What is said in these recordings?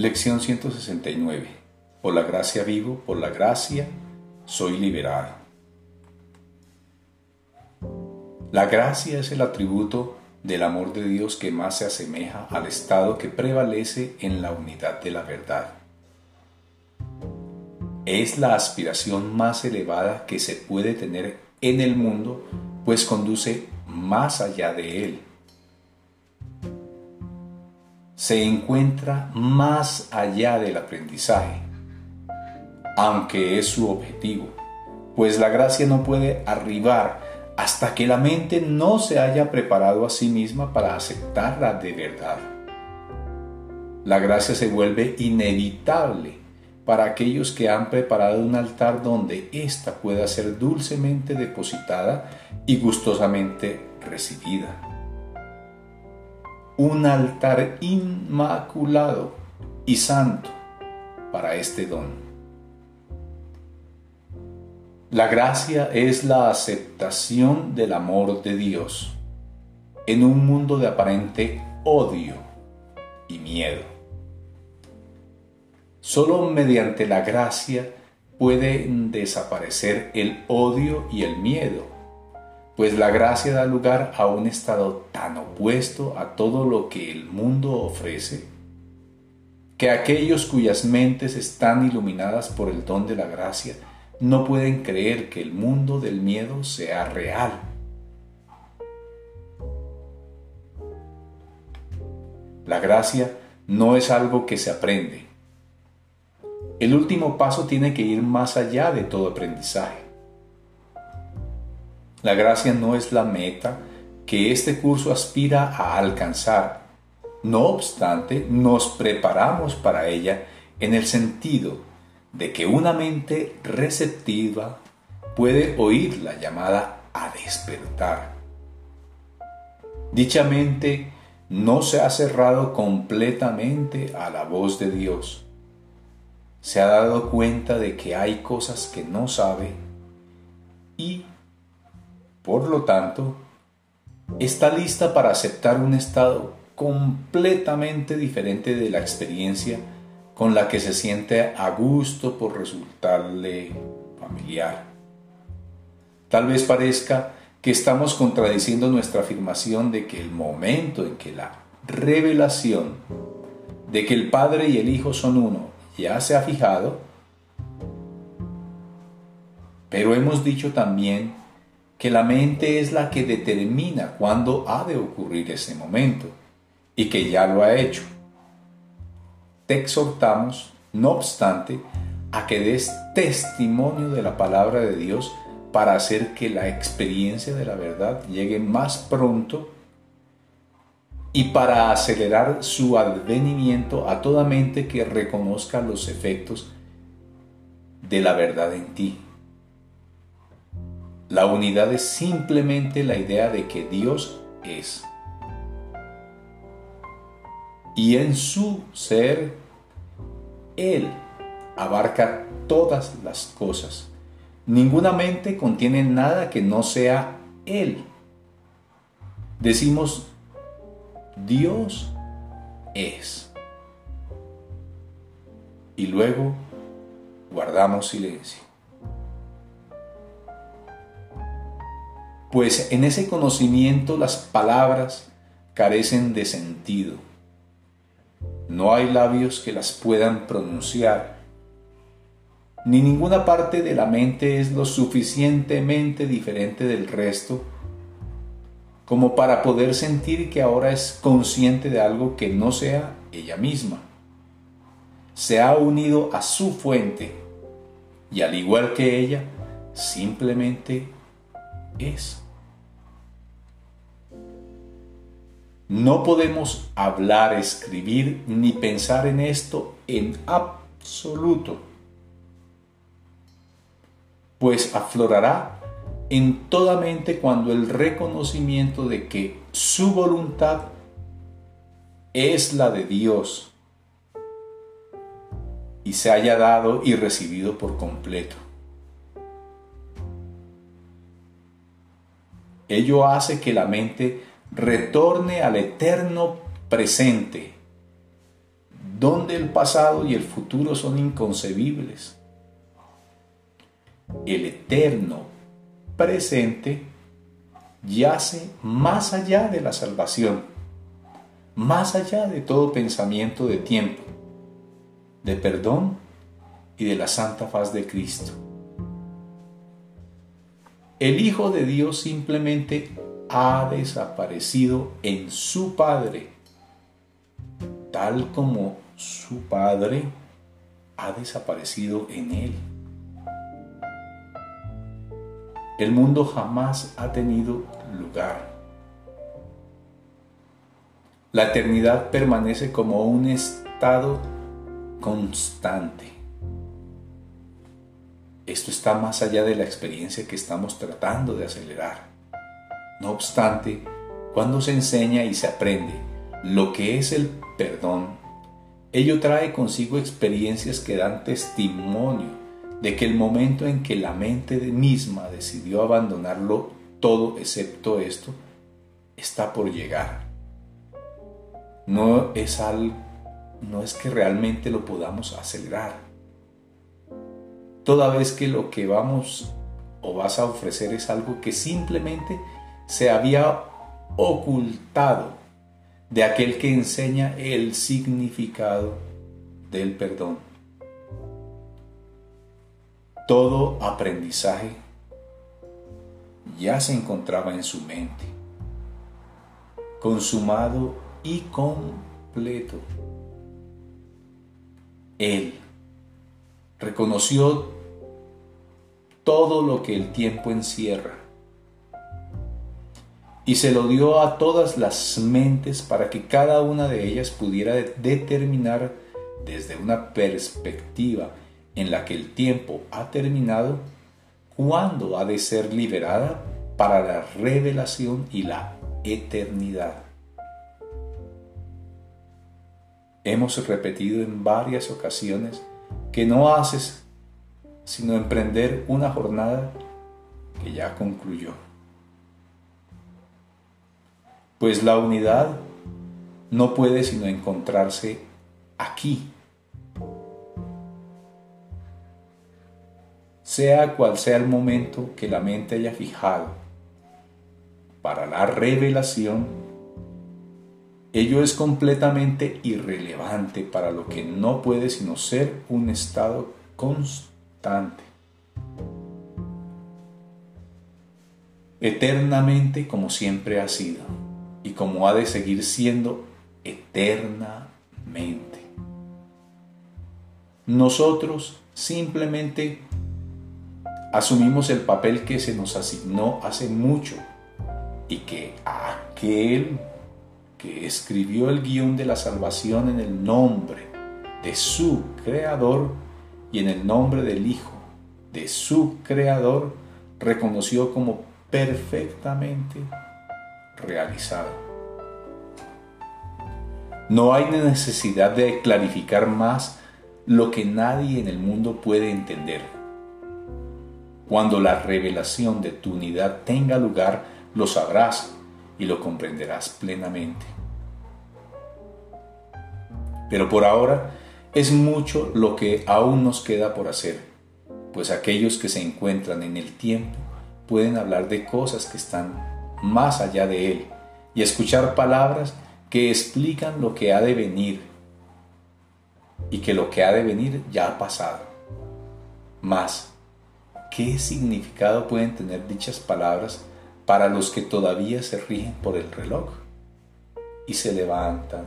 Lección 169. Por la gracia vivo, por la gracia soy liberado. La gracia es el atributo del amor de Dios que más se asemeja al estado que prevalece en la unidad de la verdad. Es la aspiración más elevada que se puede tener en el mundo, pues conduce más allá de él. Se encuentra más allá del aprendizaje, aunque es su objetivo, pues la gracia no puede arribar hasta que la mente no se haya preparado a sí misma para aceptarla de verdad. La gracia se vuelve inevitable para aquellos que han preparado un altar donde ésta pueda ser dulcemente depositada y gustosamente recibida. Un altar inmaculado y santo para este don. La gracia es la aceptación del amor de Dios en un mundo de aparente odio y miedo. Solo mediante la gracia puede desaparecer el odio y el miedo, pues la gracia da lugar a un estado tan opuesto a todo lo que el mundo ofrece, que aquellos cuyas mentes están iluminadas por el don de la gracia no pueden creer que el mundo del miedo sea real. La gracia no es algo que se aprende. El último paso tiene que ir más allá de todo aprendizaje. La gracia no es la meta que este curso aspira a alcanzar. No obstante, nos preparamos para ella en el sentido de que una mente receptiva puede oír la llamada a despertar. Dicha mente no se ha cerrado completamente a la voz de Dios. Se ha dado cuenta de que hay cosas que no sabe y, por lo tanto, está lista para aceptar un estado completamente diferente de la experiencia con la que se siente a gusto por resultarle familiar. Tal vez parezca que estamos contradiciendo nuestra afirmación de que el momento en que la revelación de que el Padre y el Hijo son uno ya se ha fijado, pero hemos dicho también que la mente es la que determina cuándo ha de ocurrir ese momento y que ya lo ha hecho te exhortamos, no obstante, a que des testimonio de la palabra de Dios para hacer que la experiencia de la verdad llegue más pronto y para acelerar su advenimiento a toda mente que reconozca los efectos de la verdad en ti. La unidad es simplemente la idea de que Dios es y en su ser Él abarca todas las cosas. Ninguna mente contiene nada que no sea Él. Decimos, Dios es. Y luego guardamos silencio. Pues en ese conocimiento las palabras carecen de sentido no hay labios que las puedan pronunciar, ni ninguna parte de la mente es lo suficientemente diferente del resto como para poder sentir que ahora es consciente de algo que no sea ella misma. Se ha unido a su fuente y al igual que ella, simplemente No podemos hablar, escribir ni pensar en esto en absoluto, pues aflorará en toda mente cuando el reconocimiento de que su voluntad es la de Dios y se haya dado y recibido por completo. Ello hace que la mente retorne al eterno presente, donde el pasado y el futuro son inconcebibles. El eterno presente yace más allá de la salvación, más allá de todo pensamiento de tiempo, de perdón y de la santa faz de Cristo. El Hijo de Dios simplemente ha desaparecido en su Padre, tal como su Padre ha desaparecido en Él. El mundo jamás ha tenido lugar. La eternidad permanece como un estado constante. Esto está más allá de la experiencia que estamos tratando de acelerar. No obstante, cuando se enseña y se aprende lo que es el perdón, ello trae consigo experiencias que dan testimonio de que el momento en que la mente misma decidió abandonarlo todo excepto esto, está por llegar. No es, al, no es que realmente lo podamos acelerar. Toda vez que lo que vamos o vas a ofrecer es algo que simplemente se había ocultado de aquel que enseña el significado del perdón. Todo aprendizaje ya se encontraba en su mente, consumado y completo. Él reconoció todo lo que el tiempo encierra y se lo dio a todas las mentes para que cada una de ellas pudiera determinar desde una perspectiva en la que el tiempo ha terminado, cuándo ha de ser liberada para la revelación y la eternidad. Hemos repetido en varias ocasiones que no haces sino emprender una jornada que ya concluyó. Pues la unidad no puede sino encontrarse aquí. Sea cual sea el momento que la mente haya fijado para la revelación, ello es completamente irrelevante para lo que no puede sino ser un estado constante. Eternamente como siempre ha sido y como ha de seguir siendo eternamente. Nosotros simplemente asumimos el papel que se nos asignó hace mucho y que aquel que escribió el guion de la salvación en el nombre de su Creador y en el nombre del Hijo de su Creador, reconoció como perfectamente realizado. No hay necesidad de clarificar más lo que nadie en el mundo puede entender. Cuando la revelación de tu unidad tenga lugar, lo sabrás y lo comprenderás plenamente. Pero por ahora es mucho lo que aún nos queda por hacer, pues aquellos que se encuentran en el tiempo pueden hablar de cosas que están más allá de él y escuchar palabras que explican lo que ha de venir y que lo que ha de venir ya ha pasado. Más, ¿qué significado pueden tener dichas palabras para los que todavía se rigen por el reloj y se levantan,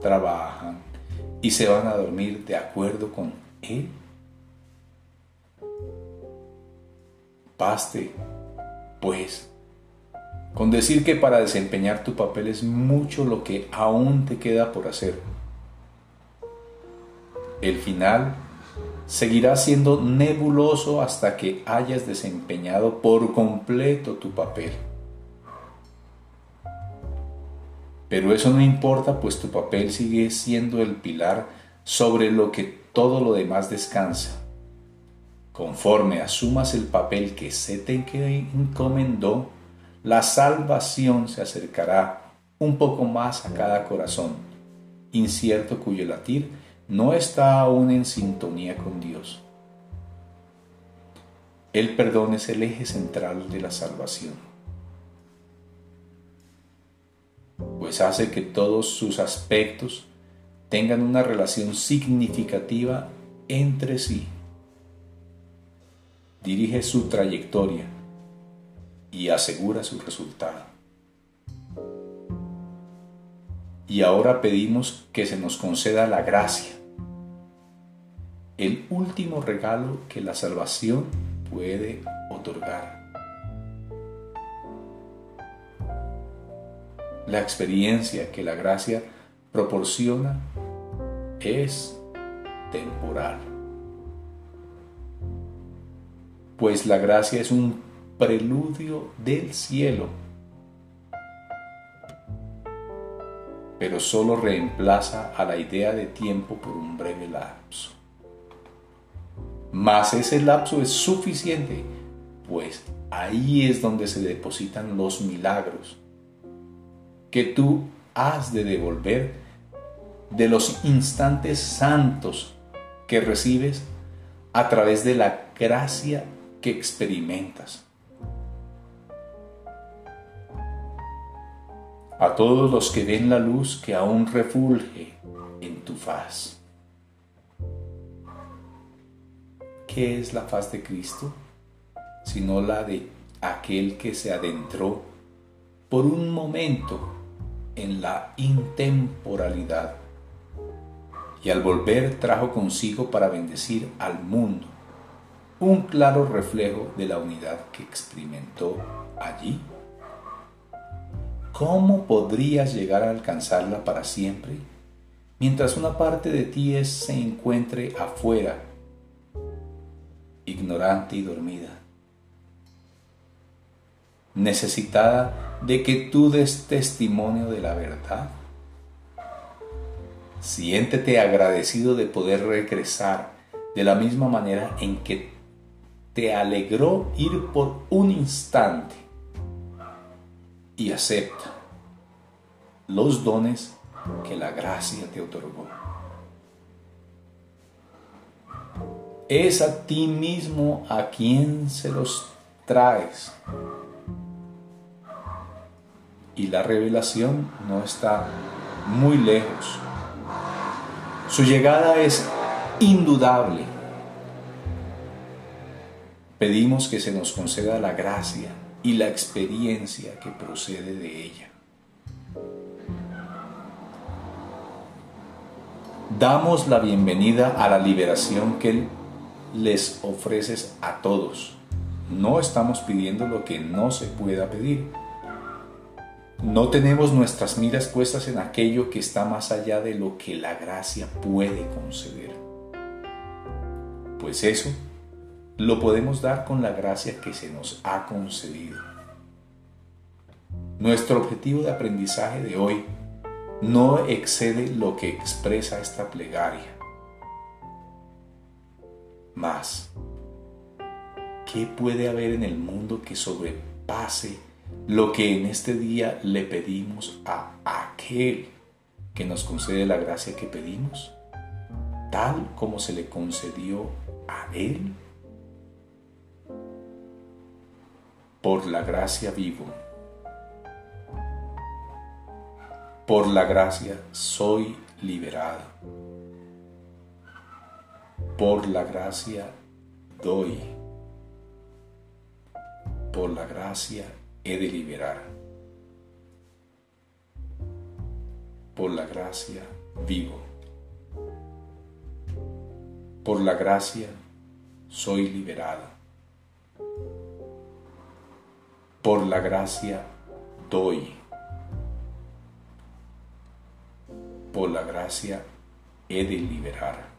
trabajan y se van a dormir de acuerdo con Él. Paste, pues, con decir que para desempeñar tu papel es mucho lo que aún te queda por hacer. El final seguirá siendo nebuloso hasta que hayas desempeñado por completo tu papel. Pero eso no importa, pues tu papel sigue siendo el pilar sobre lo que todo lo demás descansa. Conforme asumas el papel que se te encomendó, la salvación se acercará un poco más a cada corazón incierto cuyo latir no está aún en sintonía con Dios. El perdón es el eje central de la salvación, pues hace que todos sus aspectos tengan una relación significativa entre sí. Dirige su trayectoria y asegura su resultado. Y ahora pedimos que se nos conceda la gracia, el último regalo que la salvación puede otorgar. La experiencia que la gracia proporciona es temporal. Pues la gracia es un preludio del cielo, pero solo reemplaza a la idea de tiempo por un breve lapso. Mas ese lapso es suficiente, pues ahí es donde se depositan los milagros que tú has de devolver de los instantes santos que recibes a través de la gracia que experimentas. A todos los que ven la luz que aún refulge en tu faz. ¿Qué es la faz de Cristo? Sino la de aquel que se adentró por un momento en la intemporalidad y al volver trajo consigo para bendecir al mundo un claro reflejo de la unidad que experimentó allí. ¿Cómo podrías llegar a alcanzarla para siempre mientras una parte de ti se encuentre afuera, ignorante y dormida? necesitada de que tú des testimonio de la verdad. Siéntete agradecido de poder regresar de la misma manera en que te alegró ir por un instante y acepta los dones que la gracia te otorgó. Es a ti mismo a quien se los traes. Y la revelación no está muy lejos. Su llegada es indudable. Pedimos que se nos conceda la gracia y la experiencia que procede de ella. Damos la bienvenida a la liberación que les ofreces a todos. No estamos pidiendo lo que no se pueda pedir no tenemos nuestras miras puestas en aquello que está más allá de lo que la gracia puede conceder. Pues eso lo podemos dar con la gracia que se nos ha concedido. Nuestro objetivo de aprendizaje de hoy no excede lo que expresa esta plegaria. Más, ¿qué puede haber en el mundo que sobrepase lo que en este día le pedimos a aquel que nos concede la gracia que pedimos, tal como se le concedió a Él. Por la gracia vivo. Por la gracia soy liberado. Por la gracia doy. Por la gracia he de liberar. Por la gracia vivo. Por la gracia soy liberado. Por la gracia doy. Por la gracia he de liberar.